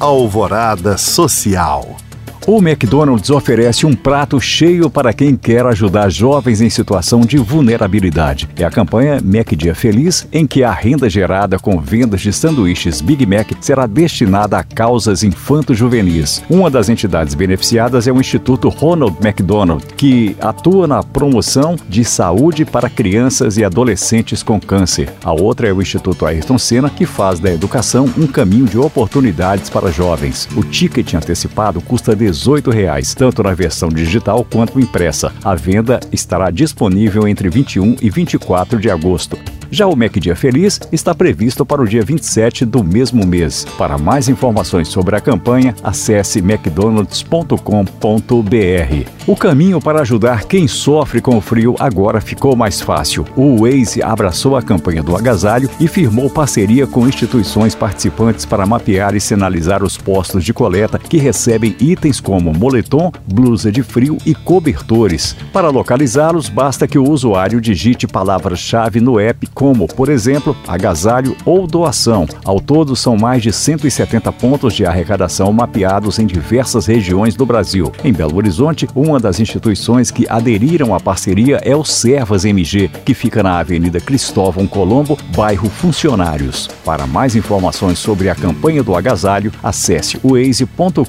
Alvorada Social. O McDonald's oferece um prato cheio para quem quer ajudar jovens em situação de vulnerabilidade. É a campanha Mac Dia Feliz, em que a renda gerada com vendas de sanduíches Big Mac será destinada a causas infanto-juvenis. Uma das entidades beneficiadas é o Instituto Ronald McDonald, que atua na promoção de saúde para crianças e adolescentes com câncer. A outra é o Instituto Ayrton Senna, que faz da educação um caminho de oportunidades para jovens. O ticket antecipado custa 18 18, reais, tanto na versão digital quanto impressa. A venda estará disponível entre 21 e 24 de agosto. Já o Mac Dia Feliz está previsto para o dia 27 do mesmo mês. Para mais informações sobre a campanha, acesse mcdonalds.com.br. O caminho para ajudar quem sofre com o frio agora ficou mais fácil. O Waze abraçou a campanha do agasalho e firmou parceria com instituições participantes para mapear e sinalizar os postos de coleta que recebem itens como moletom, blusa de frio e cobertores. Para localizá-los, basta que o usuário digite palavras-chave no app como, por exemplo, agasalho ou doação. Ao todo, são mais de 170 pontos de arrecadação mapeados em diversas regiões do Brasil. Em Belo Horizonte, uma das instituições que aderiram à parceria é o Servas MG, que fica na Avenida Cristóvão Colombo, bairro Funcionários. Para mais informações sobre a campanha do agasalho, acesse waze.com.br.